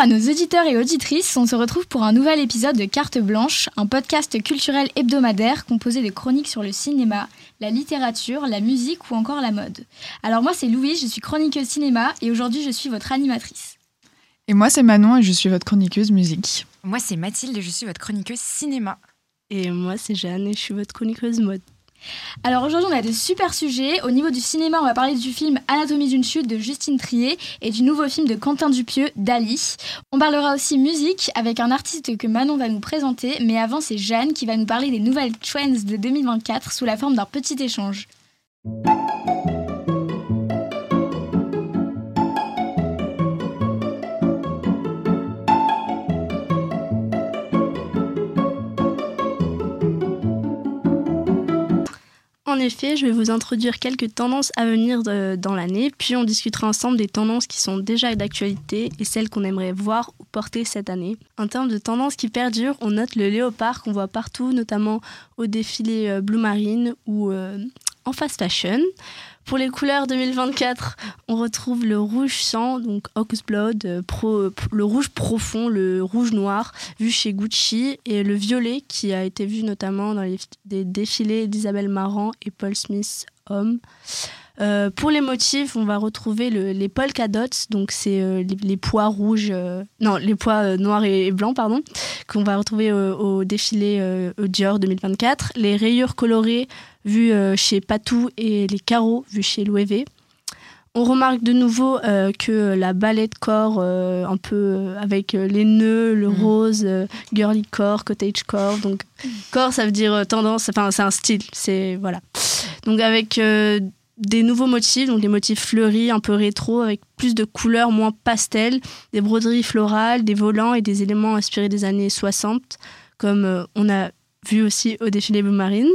À nos auditeurs et auditrices, on se retrouve pour un nouvel épisode de Carte Blanche, un podcast culturel hebdomadaire composé de chroniques sur le cinéma, la littérature, la musique ou encore la mode. Alors moi c'est Louise, je suis chroniqueuse cinéma et aujourd'hui je suis votre animatrice. Et moi c'est Manon et je suis votre chroniqueuse musique. Moi c'est Mathilde et je suis votre chroniqueuse cinéma. Et moi c'est Jeanne et je suis votre chroniqueuse mode. Alors aujourd'hui, on a de super sujets. Au niveau du cinéma, on va parler du film Anatomie d'une chute de Justine Trier et du nouveau film de Quentin Dupieux, Dali. On parlera aussi musique avec un artiste que Manon va nous présenter, mais avant, c'est Jeanne qui va nous parler des nouvelles trends de 2024 sous la forme d'un petit échange. En effet, je vais vous introduire quelques tendances à venir dans l'année, puis on discutera ensemble des tendances qui sont déjà d'actualité et celles qu'on aimerait voir ou porter cette année. En termes de tendances qui perdurent, on note le léopard qu'on voit partout, notamment au défilé euh, Blue Marine ou euh, en fast fashion. Pour les couleurs 2024, on retrouve le rouge sang, donc Ox Blood, euh, le rouge profond, le rouge noir, vu chez Gucci, et le violet qui a été vu notamment dans les défilés d'Isabelle Marant et Paul Smith Homme. Euh, pour les motifs, on va retrouver les polka dots, donc c'est euh, les, pois rouges, non, les pois noirs et, blancs, pardon, qu'on va retrouver au défilé Dior 2024. Les rayures colorées vu euh, chez Patou et les carreaux vu chez Louis On remarque de nouveau euh, que la ballet de corps, euh, un peu avec les nœuds, le mm. rose, girly core, cottage core. Donc, core, ça veut dire tendance, enfin, c'est un style. C'est, voilà. Donc, avec des nouveaux motifs, donc des motifs fleuris, un peu rétro, avec plus de couleurs, moins pastel, des broderies florales, des volants et des éléments inspirés des années 60, comme on a vu aussi au défilé Blue Marine.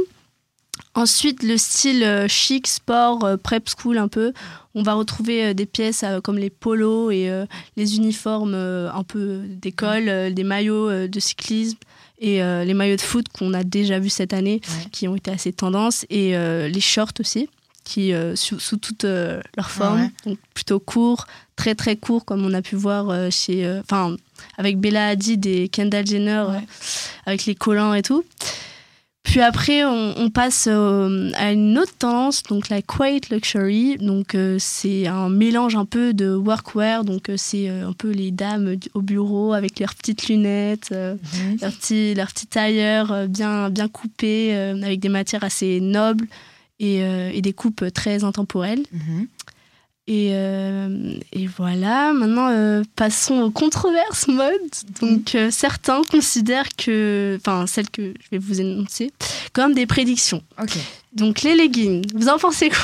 Ensuite, le style euh, chic, sport, euh, prep school un peu. On va retrouver euh, des pièces comme les polos et les uniformes un peu d'école, des maillots de cyclisme et les maillots de foot qu'on a déjà vus cette année, qui ont été assez tendance, et les shorts aussi, qui sous, toutes leurs formes, donc plutôt courts, très très courts comme on a pu voir chez, enfin, avec Bella Hadid et Kendall Jenner, avec les collants et tout. Puis après, on, passe euh, à une autre tendance, donc la quiet luxury. Donc euh, c'est un mélange un peu de workwear. Donc euh, c'est un peu les dames au bureau avec leurs petites lunettes, mhm. leurs petits leurs petits tailleurs bien bien coupés avec des matières assez nobles et, et des coupes très intemporelles. Mhm. Et, euh, et, voilà, maintenant euh, passons aux controverses mode. Donc euh, certains considèrent que, enfin celles que je vais vous énoncer, comme des prédictions. Ok. Donc les leggings, vous en pensez quoi?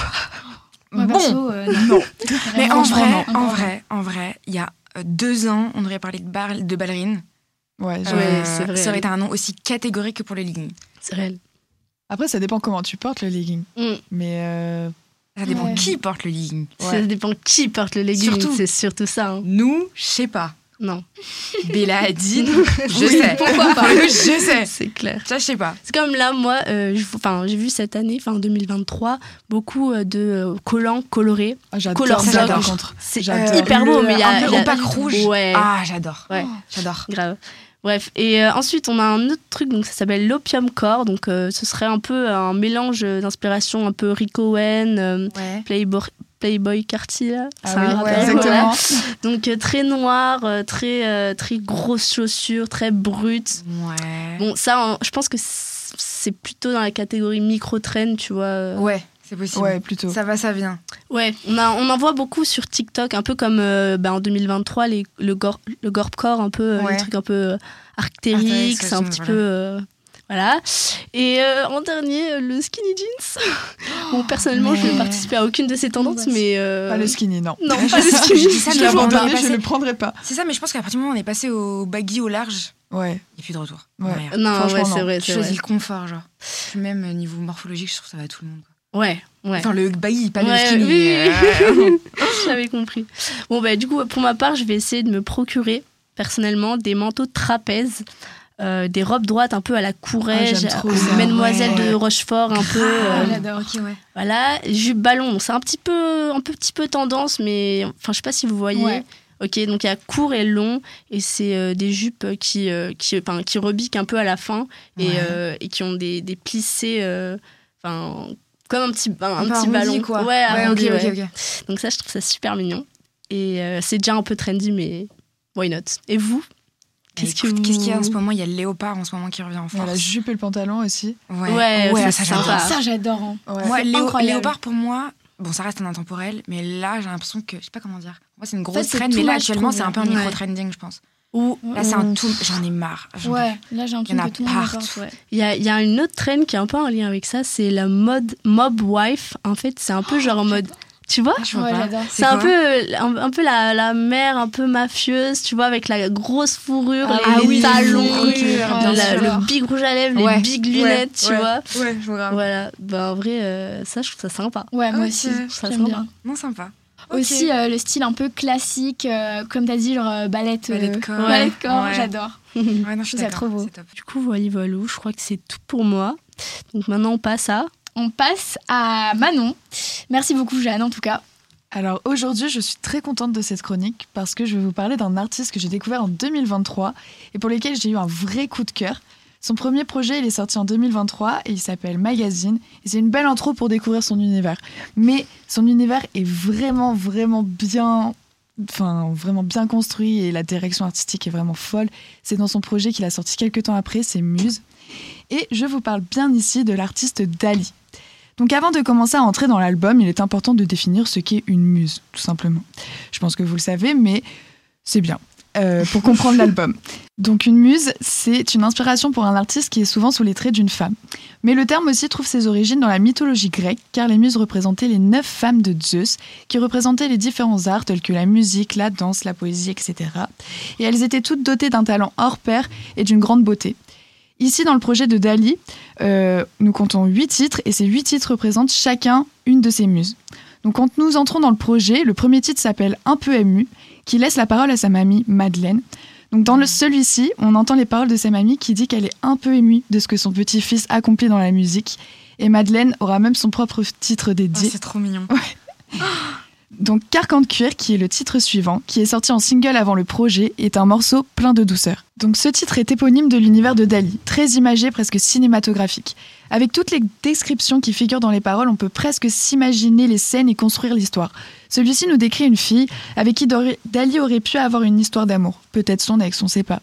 Bon, non. Mais en vrai, en vrai, en vrai, il y a deux ans, on aurait parlé de, bar de ballerines. Ouais, c'est vrai. Ça aurait été un nom aussi catégorique que pour les leggings. C'est réel. Après, ça dépend comment tu portes le legging. Mm. Mais ça dépend qui porte le legging. Ça dépend qui porte le legging, c'est surtout ça. Hein. Nous, je sais pas. Non. Bella a dit, je sais. Pourquoi pas Je sais. C'est clair. Ça, je sais pas. C'est comme là, moi, euh, j'ai vu cette année, enfin 2023, beaucoup euh, de euh, collants colorés. Ah, j'adore. C'est hyper beau, mais il y a. Un peu rouge. Ouais. Ah, j'adore. Ouais. j'adore. Grave. Bref, et euh, ensuite on a un autre truc, donc ça s'appelle l'Opium Core, donc euh, ce serait un peu un mélange d'inspiration un peu Rick Owen, euh, Playboy, Playboy Cartier, ah exactement. Donc très noir, très très grosses chaussures, très brutes. Ouais. Bon, ça, je pense que c'est plutôt dans la catégorie micro-trend, tu vois. Ouais. C'est possible. Ouais, plutôt. Ça va, ça vient. Ouais, on, a, on en voit beaucoup sur TikTok, un peu comme euh, bah, en 2023, les, le, gore, le gorpcore, un peu, euh, les trucs un peu euh, arctériques, c'est un petit peu. voilà. Et en dernier, le skinny jeans. bon, personnellement, je ne vais participer à aucune de ces tendances, mais. Pas le skinny, non. Non, pas le skinny. je ça, je, je ne le prendrai pas. C'est ça, mais je pense qu'à partir du moment où on est passé au baggy, au large, Ouais. Il n'y a plus de retour. Ouais. Non, ouais, c'est vrai. Tu choisis le confort, genre. Même niveau morphologique, je trouve que ça va à tout le monde. Ouais, ouais. Enfin, le baggy, pas le skinny. Oui, J'avais compris. Bon, bah, du coup, pour ma part, je vais essayer de me procurer, personnellement, des manteaux de trapèze. Euh, des robes droites un peu à la courage, ah, Mademoiselle de Rochefort un peu. Euh, J'adore, ok, ouais. Voilà, jupe ballon, c'est un petit peu, un petit peu tendance, mais enfin, je sais pas si vous voyez. Ok, donc il y a court et long, et c'est des jupes qui, qui, qui rebiquent un peu à la fin et, et qui ont des, des plissés, enfin, comme un petit, un, petit ballon. Quoi. Ouais, ouais, Donc ça, je trouve ça super mignon. Et c'est déjà un peu trendy, mais why not? Et vous? Qu'est-ce qu'il y a en ce moment? Il y a le léopard en ce moment qui revient en France. la jupe et le pantalon aussi. Ouais, ouais, ça, j'adore. Ça, j'adore. Hein. léopard pour moi, bon, ça reste un intemporel, mais là, j'ai l'impression que, je sais pas comment dire. Moi, c'est une grosse trend, mais là, actuellement, c'est un peu un micro-trending, je pense. Ou là, c'est un tout. J'en ai marre. Ouais, là, j'ai tout le monde Il y a, y a une autre trend qui est un peu en lien avec ça, c'est la mode mob wife. En fait, c'est un peu genre en mode tu vois? C'est un peu, un, peu la, la, mère un peu mafieuse, tu vois, avec la grosse fourrure, ah les, talons, le big rouge à lèvres, les big lunettes, tu vois. Ouais, je vois. Voilà, bah, en vrai, euh, ça, je trouve ça sympa. Ouais, moi aussi, je trouve ça sympa. Non, sympa. Aussi euh, le style un peu classique, euh, comme tu as dit, genre balette, ballet de corps, ballet de corps j'adore. ouais, non, je trouve ça trop beau. Du coup, voilà, voilà, je crois que c'est tout pour moi. Donc maintenant, on passe à on passe à Manon. Merci beaucoup, Jeanne, en tout cas. Alors aujourd'hui, je suis très contente de cette chronique parce que je vais vous parler d'un artiste que j'ai découvert en 2023 et pour lequel j'ai eu un vrai coup de cœur. Son premier projet, il est sorti en 2023 et il s'appelle Magazine. C'est une belle intro pour découvrir son univers. Mais son univers est vraiment, vraiment bien, enfin, vraiment bien construit et la direction artistique est vraiment folle. C'est dans son projet qu'il a sorti quelques temps après, c'est Muse. Et je vous parle bien ici de l'artiste Dali. Donc avant de commencer à entrer dans l'album, il est important de définir ce qu'est une muse, tout simplement. Je pense que vous le savez, mais c'est bien. Euh, pour comprendre l'album. Donc une muse, c'est une inspiration pour un artiste qui est souvent sous les traits d'une femme. Mais le terme aussi trouve ses origines dans la mythologie grecque, car les muses représentaient les neuf femmes de Zeus, qui représentaient les différents arts tels que la musique, la danse, la poésie, etc. Et elles étaient toutes dotées d'un talent hors pair et d'une grande beauté. Ici, dans le projet de Dali, euh, nous comptons huit titres et ces huit titres représentent chacun une de ces muses. Donc quand nous entrons dans le projet, le premier titre s'appelle Un peu ému, qui laisse la parole à sa mamie Madeleine. Donc dans celui-ci, on entend les paroles de sa mamie qui dit qu'elle est un peu émue de ce que son petit-fils accomplit dans la musique. Et Madeleine aura même son propre titre dédié. Oh, c'est trop mignon. Donc Carcan de cuir, qui est le titre suivant, qui est sorti en single avant le projet, est un morceau plein de douceur. Donc ce titre est éponyme de l'univers de Dali, très imagé, presque cinématographique. Avec toutes les descriptions qui figurent dans les paroles, on peut presque s'imaginer les scènes et construire l'histoire. Celui-ci nous décrit une fille avec qui Dali aurait pu avoir une histoire d'amour, peut-être son ex, on sait pas.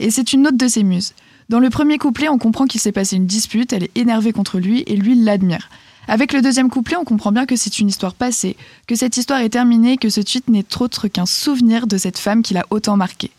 Et c'est une note de ses muses. Dans le premier couplet, on comprend qu'il s'est passé une dispute, elle est énervée contre lui et lui l'admire. Avec le deuxième couplet, on comprend bien que c'est une histoire passée, que cette histoire est terminée, que ce tweet n'est autre qu'un souvenir de cette femme qui l'a autant marqué.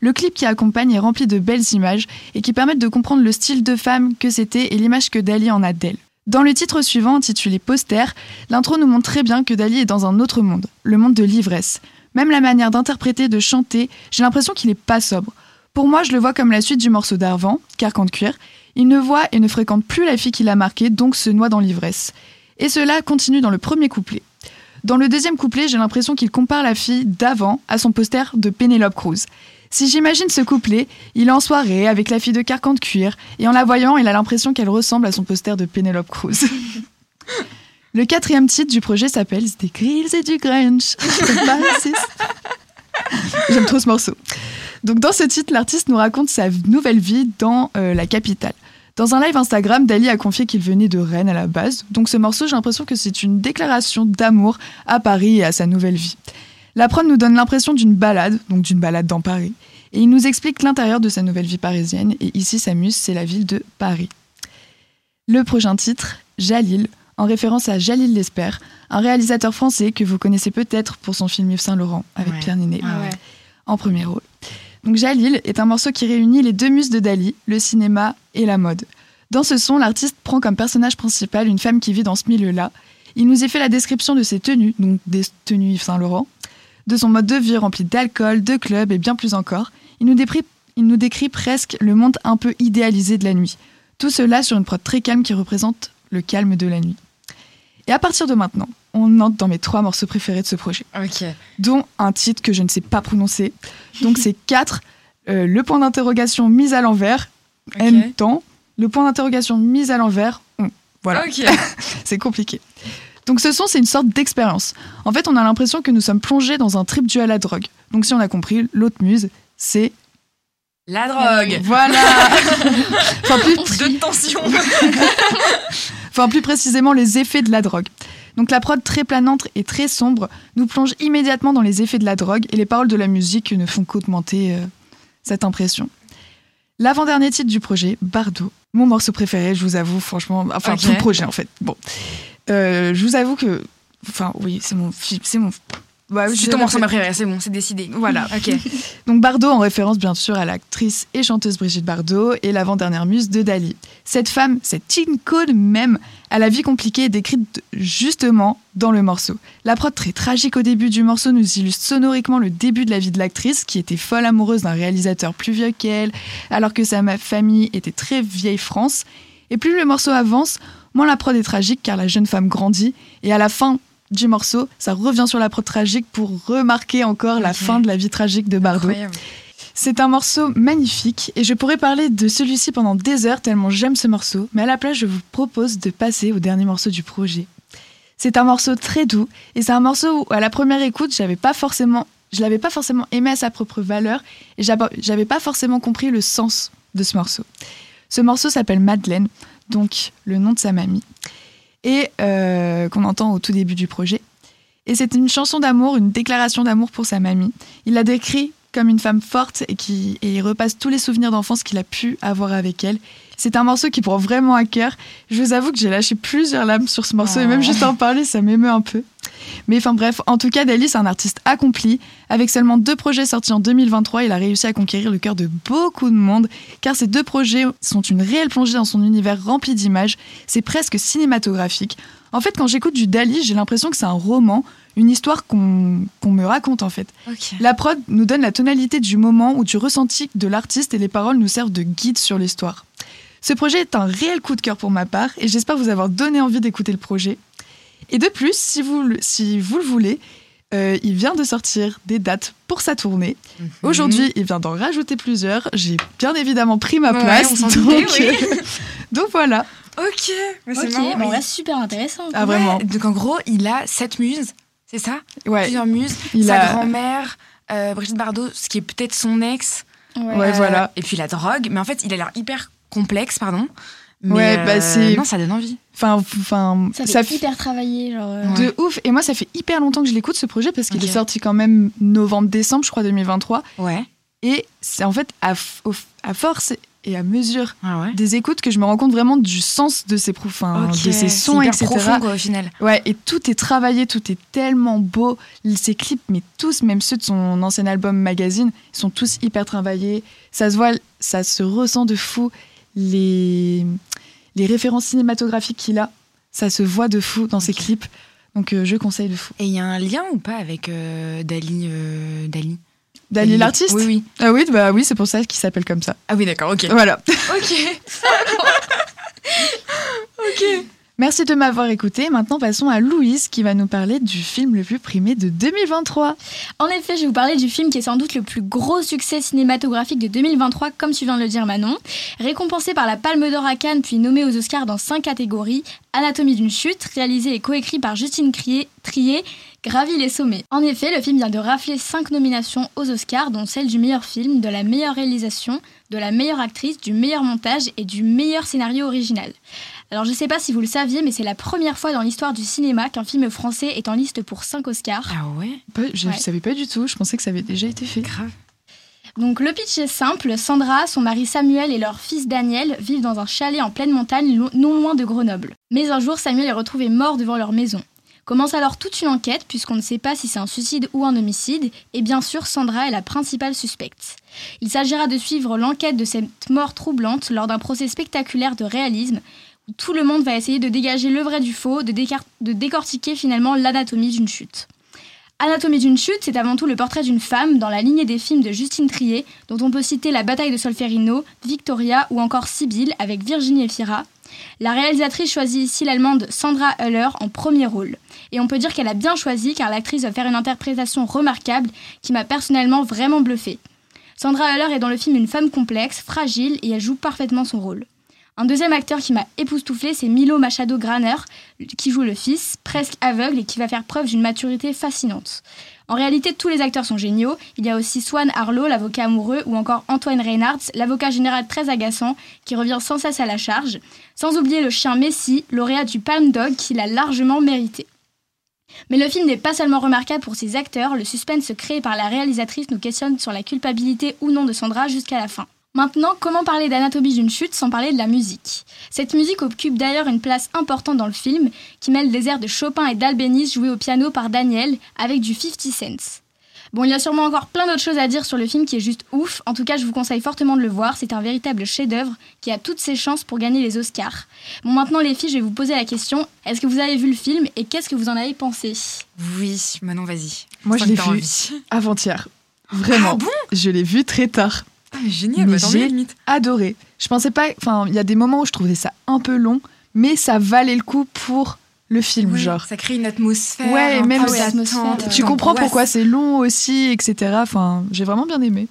Le clip qui accompagne est rempli de belles images et qui permettent de comprendre le style de femme que c'était et l'image que Dali en a d'elle. Dans le titre suivant, intitulé Poster, l'intro nous montre très bien que Dali est dans un autre monde, le monde de l'ivresse. Même la manière d'interpréter, de chanter, j'ai l'impression qu'il n'est pas sobre. Pour moi, je le vois comme la suite du morceau d'Arvan, Carcan de cuir, il ne voit et ne fréquente plus la fille qui l'a marqué, donc se noie dans l'ivresse. Et cela continue dans le premier couplet. Dans le deuxième couplet, j'ai l'impression qu'il compare la fille d'avant à son poster de Penelope Cruz. Si j'imagine ce couplet, il est en soirée avec la fille de carcan de cuir, et en la voyant, il a l'impression qu'elle ressemble à son poster de Penelope Cruz. le quatrième titre du projet s'appelle Des grilles et du grunge. J'aime trop ce morceau. Donc dans ce titre, l'artiste nous raconte sa nouvelle vie dans euh, la capitale. Dans un live Instagram, Dali a confié qu'il venait de Rennes à la base, donc ce morceau, j'ai l'impression que c'est une déclaration d'amour à Paris et à sa nouvelle vie. La prod nous donne l'impression d'une balade, donc d'une balade dans Paris, et il nous explique l'intérieur de sa nouvelle vie parisienne, et ici sa muse, c'est la ville de Paris. Le prochain titre, Jalil, en référence à Jalil Lesper, un réalisateur français que vous connaissez peut-être pour son film Yves Saint Laurent avec Pierre Ninet, ah en premier rôle. Donc Jalil est un morceau qui réunit les deux muses de Dali, le cinéma et la mode. Dans ce son, l'artiste prend comme personnage principal une femme qui vit dans ce milieu-là. Il nous y fait la description de ses tenues, donc des tenues Yves Saint Laurent, de son mode de vie rempli d'alcool, de clubs et bien plus encore. Il nous, décrit, il nous décrit presque le monde un peu idéalisé de la nuit. Tout cela sur une prod très calme qui représente le calme de la nuit. Et à partir de maintenant, on entre dans mes trois morceaux préférés de ce projet. Dont un titre que je ne sais pas prononcer. Donc c'est 4, euh, le point d'interrogation mise à l'envers, n temps, le point d'interrogation mise à l'envers, on. Voilà. c'est compliqué. Donc ce son, c'est une sorte d'expérience. En fait, on a l'impression que nous sommes plongés dans un trip dû à la drogue. Donc si on a compris, l'autre muse, c'est la drogue. Voilà. enfin, plus de tension. Enfin, plus précisément, les effets de la drogue. Donc la prod très planante et très sombre nous plonge immédiatement dans les effets de la drogue et les paroles de la musique ne font qu'augmenter euh, cette impression. L'avant-dernier titre du projet, Bardo, mon morceau préféré, je vous avoue, franchement, enfin tout le projet en fait. Bon, euh, je vous avoue que, enfin oui, c'est mon, c'est mon bah, c'est ton morceau préféré, c'est bon, c'est décidé. Voilà, ok. Donc Bardot en référence bien sûr à l'actrice et chanteuse Brigitte Bardot et l'avant-dernière muse de Dali. Cette femme, cette icône même, a la vie compliquée décrite justement dans le morceau. La prod très tragique au début du morceau nous illustre sonoriquement le début de la vie de l'actrice qui était folle amoureuse d'un réalisateur plus vieux qu'elle, alors que sa famille était très vieille France. Et plus le morceau avance, moins la prod est tragique car la jeune femme grandit et à la fin du morceau, ça revient sur la prod tragique pour remarquer encore la fin de la vie tragique de Bardot. C'est un morceau magnifique et je pourrais parler de celui-ci pendant des heures tellement j'aime ce morceau, mais à la place je vous propose de passer au dernier morceau du projet. C'est un morceau très doux et c'est un morceau où à la première écoute j'avais pas forcément, je l'avais pas forcément aimé à sa propre valeur et j'avais pas forcément compris le sens de ce morceau. Ce morceau s'appelle Madeleine, donc le nom de sa mamie et euh, qu'on entend au tout début du projet. Et c'est une chanson d'amour, une déclaration d'amour pour sa mamie. Il la décrit comme une femme forte et qui et il repasse tous les souvenirs d'enfance qu'il a pu avoir avec elle. C'est un morceau qui prend vraiment à cœur. Je vous avoue que j'ai lâché plusieurs lames sur ce morceau et même oh. juste en parler, ça m'émeut un peu. Mais enfin bref, en tout cas, Dali, c'est un artiste accompli. Avec seulement deux projets sortis en 2023, il a réussi à conquérir le cœur de beaucoup de monde, car ces deux projets sont une réelle plongée dans son univers rempli d'images. C'est presque cinématographique. En fait, quand j'écoute du Dali, j'ai l'impression que c'est un roman, une histoire qu'on me raconte en fait. La prod nous donne la tonalité du moment ou du ressenti de l'artiste et les paroles nous servent de guide sur l'histoire. Ce projet est un réel coup de cœur pour ma part et j'espère vous avoir donné envie d'écouter le projet. Et de plus, si vous, si vous le voulez, euh, il vient de sortir des dates pour sa tournée. Mhm. Aujourd'hui, il vient d'en rajouter plusieurs. J'ai bien évidemment pris ma place. donc, euh, donc, voilà. Ok, c'est marrant. super intéressant. Ah, vraiment. Donc en gros, il a sept muses, c'est ça? Ouais. Plusieurs muses. sa grand-mère, euh, Brigitte Bardot, ce qui est peut-être son ex. Ouais, voilà. Et puis la drogue. Mais en fait, il a l'air hyper complexe, pardon. Mais ouais, bah c'est. Non, ça donne envie. Enfin, enfin, ça fait hyper travaillé, genre. Euh. De ouf. Et moi, ça fait hyper longtemps que je l'écoute ce projet parce qu'il est sorti quand même novembre-décembre, je crois, 2023. Ouais. Et c'est en fait à, à force et à mesure ah des écoutes que je me rends compte vraiment du sens de ces, enfin, de ces sons, etc. Profond, quoi, au final. Ouais, et tout est travaillé, tout est tellement beau. Ces clips, mais tous, même ceux de son ancien album Magazine, sont tous hyper travaillés. Ça se voit, ça se ressent de fou. Les les références cinématographiques qu'il a, ça se voit de fou dans ses clips. Donc euh, je conseille de fou. Et il y a un lien ou pas avec euh, Dali euh, Dali Dali l'artiste? Oui, oui. Ah oui, bah oui, c'est pour ça qu'il s'appelle comme ça. Ah oui, d'accord, ok. Voilà. ok. ok. Merci de m'avoir écouté. Maintenant, passons à Louise qui va nous parler du film le plus primé de 2023. En effet, je vais vous parler du film qui est sans doute le plus gros succès cinématographique de 2023, comme tu viens de le dire Manon. Récompensé par la Palme d'Or à Cannes, puis nommé aux Oscars dans cinq catégories, Anatomie d'une chute, réalisé et coécrit par Justine Trier, gravit les sommets. En effet, le film vient de rafler cinq nominations aux Oscars, dont celle du meilleur film, de la meilleure réalisation, de la meilleure actrice, du meilleur montage et du meilleur scénario original. Alors je sais pas si vous le saviez, mais c'est la première fois dans l'histoire du cinéma qu'un film français est en liste pour 5 Oscars. Ah ouais? Je ne savais pas du tout, je pensais que ça avait déjà été fait. Grave. Donc le pitch est simple, Sandra, son mari Samuel et leur fils Daniel vivent dans un chalet en pleine montagne non loin de Grenoble. Mais un jour, Samuel est retrouvé mort devant leur maison. Commence alors toute une enquête puisqu'on ne sait pas si c'est un suicide ou un homicide, et bien sûr Sandra est la principale suspecte. Il s'agira de suivre l'enquête de cette mort troublante lors d'un procès spectaculaire de réalisme tout le monde va essayer de dégager le vrai du faux, de, de décortiquer finalement l'anatomie d'une chute. Anatomie d'une chute, c'est avant tout le portrait d'une femme dans la lignée des films de Justine Trier, dont on peut citer La bataille de Solferino, Victoria ou encore Sibylle avec Virginie Efira. La réalisatrice choisit ici l'allemande Sandra Höller en premier rôle. Et on peut dire qu'elle a bien choisi car l'actrice va faire une interprétation remarquable qui m'a personnellement vraiment bluffée. Sandra Höller est dans le film une femme complexe, fragile et elle joue parfaitement son rôle. Un deuxième acteur qui m'a époustouflé, c'est Milo Machado Graner, qui joue le fils, presque aveugle et qui va faire preuve d'une maturité fascinante. En réalité, tous les acteurs sont géniaux. Il y a aussi Swan Arlo, l'avocat amoureux, ou encore Antoine Reynards, l'avocat général très agaçant, qui revient sans cesse à la charge. Sans oublier le chien Messi, lauréat du Palm Dog, qu'il a largement mérité. Mais le film n'est pas seulement remarquable pour ses acteurs, le suspense créé par la réalisatrice nous questionne sur la culpabilité ou non de Sandra jusqu'à la fin. Maintenant, comment parler d'anatomie d'une chute sans parler de la musique? Cette musique occupe d'ailleurs une place importante dans le film, qui mêle des airs de Chopin et d'Albéniz joués au piano par Daniel, avec du 50 cents. Bon, il y a sûrement encore plein d'autres choses à dire sur le film qui est juste ouf. En tout cas, je vous conseille fortement de le voir. C'est un véritable chef-d'œuvre qui a toutes ses chances pour gagner les Oscars. Bon, maintenant, les filles, je vais vous poser la question est-ce que vous avez vu le film et qu'est-ce que vous en avez pensé? Oui, Manon, vas-y. Moi, je l'ai vu avant-hier. Vraiment. Ah bon? Je l'ai vu très tard. Mais génial, mais j'ai adoré. Je pensais pas. Enfin, il y a des moments où je trouvais ça un peu long, mais ça valait le coup pour le film, genre. Ça crée une atmosphère. Ouais, même Tu comprends pourquoi c'est long aussi, etc. Enfin, j'ai vraiment bien aimé.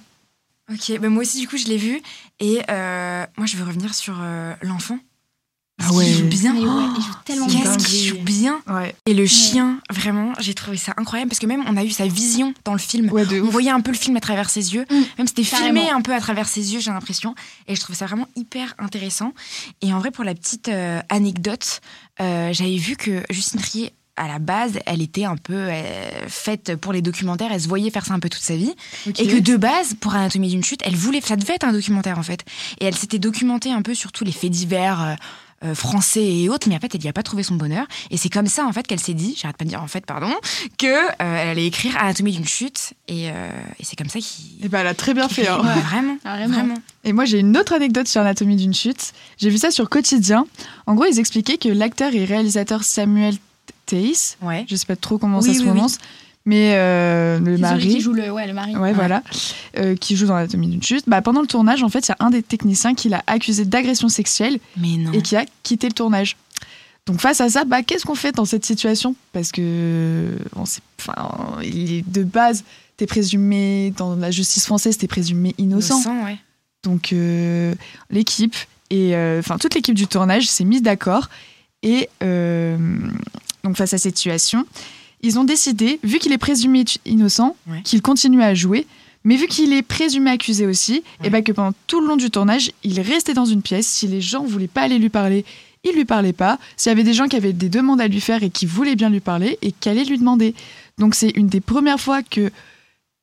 Ok, bah moi aussi, du coup, je l'ai vu. Et euh, moi, je veux revenir sur euh, l'enfant. Ah ouais. Il joue bien. il joue tellement bien. Qu'est-ce qu'il joue bien. Ouais. Et le chien, vraiment, j'ai trouvé ça incroyable parce que même on a eu sa vision dans le film. on voyait un peu le film à travers ses yeux. Mm. Même c'était filmé un peu à travers ses yeux, j'ai l'impression. Et je trouvais ça vraiment hyper intéressant. Et en vrai, pour la petite euh, anecdote, euh, j'avais vu que Justine Trier à la base, elle était un peu euh, faite pour les documentaires, elle se voyait faire ça un peu toute sa vie. Et que de base, pour Anatomie d'une chute, elle voulait, ça devait être un documentaire en fait. Et elle s'était documentée un peu sur tous les faits divers, euh, français et autres, mais en fait, elle n'y a pas trouvé son bonheur. Et c'est comme ça, en fait, qu'elle s'est dit, j'arrête pas de dire en fait, pardon, que euh, elle allait écrire Anatomie d'une chute. Et, euh, et c'est comme ça qu'il. Et ben, elle a très bien fait. Hein. vraiment, ah, vraiment, vraiment. Et moi, j'ai une autre anecdote sur Anatomie d'une chute. J'ai vu ça sur Quotidien. En gros, ils expliquaient que l'acteur et réalisateur Samuel Theis, ouais. je sais pas trop comment ça se prononce, mais euh, le mari. qui joue le ouais le mari. Ouais, voilà. Euh, qui joue dans l'anatomie d'une chute. Bah pendant le tournage en fait il y a un des techniciens qui l'a accusé d'agression sexuelle et qui a quitté le tournage. Donc face à ça bah qu'est-ce qu'on fait dans cette situation? Parce que on sait, enfin de base t'es présumé dans la justice française t'es présumé innocent, ouais. donc euh, l'équipe et enfin toute l'équipe du tournage s'est mise d'accord et donc face à cette situation ils ont décidé, vu qu'il est présumé innocent, qu'il continue à jouer, mais vu qu'il est présumé accusé aussi, et eh ben que pendant tout le long du tournage, il restait dans une pièce. Si les gens voulaient pas aller lui parler, il lui parlait pas. S'il y avait des gens qui avaient des demandes à lui faire et qui voulaient bien lui parler, et qu'allaient lui demander. Donc c'est une des premières fois que,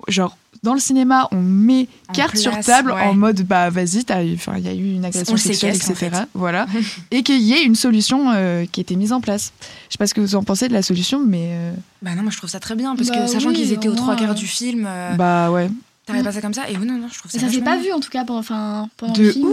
genre, dans le cinéma, on met carte sur table en mode bah vas-y, il y a eu une agression sexuelle, etc. Voilà, et qu'il y ait une solution euh, qui a été mise en place. Je sais pas ce que vous en pensez de la solution, mais euh, bah non, moi je trouve ça très bien parce que bah sachant qu'ils étaient aux trois quarts du film, euh, bah ouais. T'arrives pas ça comme ça et oui, non, non, je trouve ça. ça s'est pas vu en tout cas pendant, pendant le film.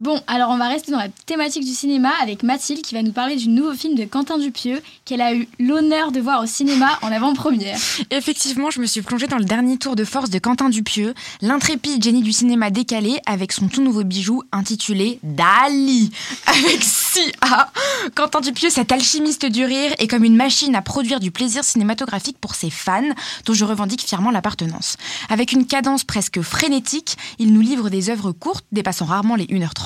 Bon, alors on va rester dans la thématique du cinéma avec Mathilde qui va nous parler du nouveau film de Quentin Dupieux qu'elle a eu l'honneur de voir au cinéma en avant-première. Effectivement, je me suis plongée dans le dernier tour de force de Quentin Dupieux, l'intrépide génie du cinéma décalé avec son tout nouveau bijou intitulé Dali avec 6 A. Quentin Dupieux, cet alchimiste du rire, est comme une machine à produire du plaisir cinématographique pour ses fans, dont je revendique fièrement l'appartenance. Avec une cadence presque frénétique, il nous livre des œuvres courtes dépassant rarement les 1h30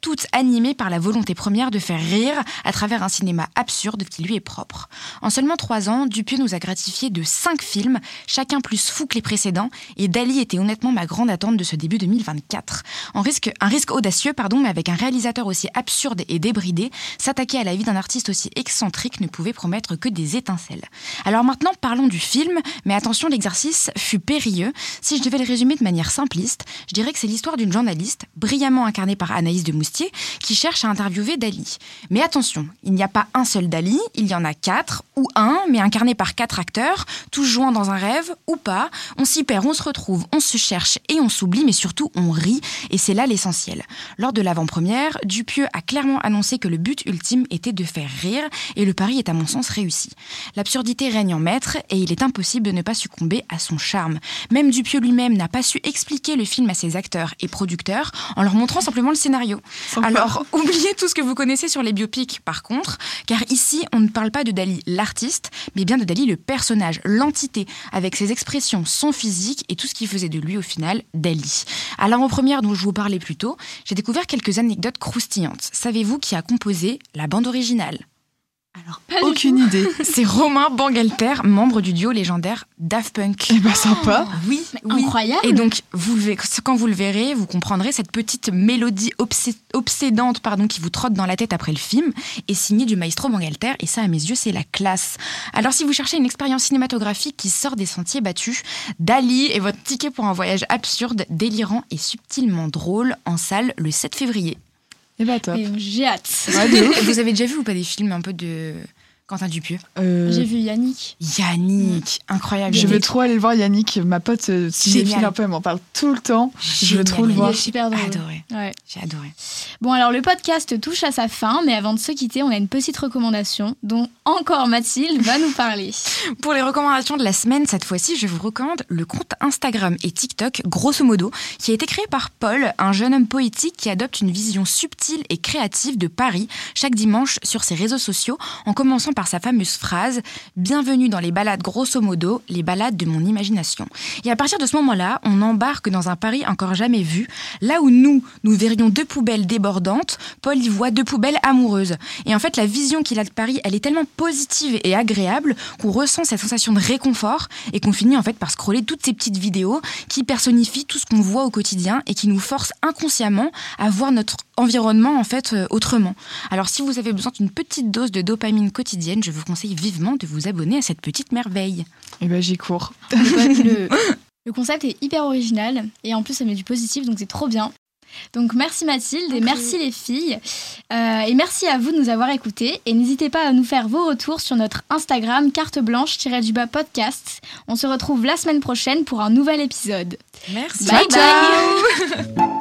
toutes animées par la volonté première de faire rire à travers un cinéma absurde qui lui est propre. En seulement trois ans, Dupieux nous a gratifié de cinq films, chacun plus fou que les précédents, et Dali était honnêtement ma grande attente de ce début 2024. En risque, un risque audacieux, pardon, mais avec un réalisateur aussi absurde et débridé, s'attaquer à la vie d'un artiste aussi excentrique ne pouvait promettre que des étincelles. Alors maintenant, parlons du film, mais attention, l'exercice fut périlleux. Si je devais le résumer de manière simpliste, je dirais que c'est l'histoire d'une journaliste, brillamment incarnée par Anaïs de Moustier, qui cherche à interviewer Dali. Mais attention, il n'y a pas un seul Dali, il y en a quatre, ou un, mais incarné par quatre acteurs, tous jouant dans un rêve, ou pas. On s'y perd, on se retrouve, on se cherche et on s'oublie, mais surtout on rit, et c'est là l'essentiel. Lors de l'avant-première, Dupieux a clairement annoncé que le but ultime était de faire rire, et le pari est à mon sens réussi. L'absurdité règne en maître, et il est impossible de ne pas succomber à son charme. Même Dupieux lui-même n'a pas su expliquer le film à ses acteurs et producteurs en leur montrant simplement le scénario. Alors, oubliez tout ce que vous connaissez sur les biopics, par contre, car ici, on ne parle pas de Dali l'artiste, mais bien de Dali le personnage, l'entité, avec ses expressions, son physique et tout ce qui faisait de lui au final Dali. À l'avant-première dont je vous parlais plus tôt, j'ai découvert quelques anecdotes croustillantes. Savez-vous qui a composé la bande originale? Alors, Aucune idée. C'est Romain Bangalter, membre du duo légendaire Daft Punk. Eh ben sympa. Oui, oui. Incroyable. Et donc, vous quand vous le verrez, vous comprendrez cette petite mélodie obsé- obsédante pardon, qui vous trotte dans la tête après le film est signée du maestro Bangalter. Et ça, à mes yeux, c'est la classe. Alors, si vous cherchez une expérience cinématographique qui sort des sentiers battus, Dali est votre ticket pour un voyage absurde, délirant et subtilement drôle en salle le 7 février. Eh ben top. Et J'ai hâte. Ouais, de ouf. vous avez déjà vu ou pas des films un peu de Quentin Dupieux Euh, J'ai vu Yannick. Yannick, incroyable. je veux trop aller le voir Yannick, ma pote euh, cinéphile Génial. un peu, elle m'en parle tout le temps. Je veux trop le voir. drôle. Adoré. Ouais. J'ai adoré. Bon, alors le podcast touche à sa fin, mais avant de se quitter, on a une petite recommandation dont encore Mathilde va nous parler. Pour les recommandations de la semaine, cette fois-ci, je vous recommande le compte Instagram et TikTok, grosso modo, qui a été créé par Paul, un jeune homme poétique qui adopte une vision subtile et créative de Paris chaque dimanche sur ses réseaux sociaux, en commençant par sa fameuse phrase Bienvenue dans les balades grosso modo, les balades de mon imagination. Et à partir de ce moment-là, on embarque dans un Paris encore jamais vu. Là où nous, nous verrions deux poubelles débordantes, Paul y voit deux poubelles amoureuses. Et en fait, la vision qu'il a de Paris, elle est tellement positive et agréable qu'on ressent cette sensation de réconfort et qu'on finit en fait par scroller toutes ces petites vidéos qui personnifient tout ce qu'on voit au quotidien et qui nous forcent inconsciemment à voir notre environnement en fait euh, autrement. Alors si vous avez besoin d'une petite dose de dopamine quotidienne, je vous conseille vivement de vous abonner à cette petite merveille. Eh ben j'y cours. Le, le concept est hyper original et en plus ça met du positif, donc c'est trop bien. Donc merci Mathilde et merci les filles. Euh, et merci à vous de nous avoir écoutés. Et n'hésitez pas à nous faire vos retours sur notre Instagram carte blanche-du-bas podcast. On se retrouve la semaine prochaine pour un nouvel épisode. Merci. Bye bye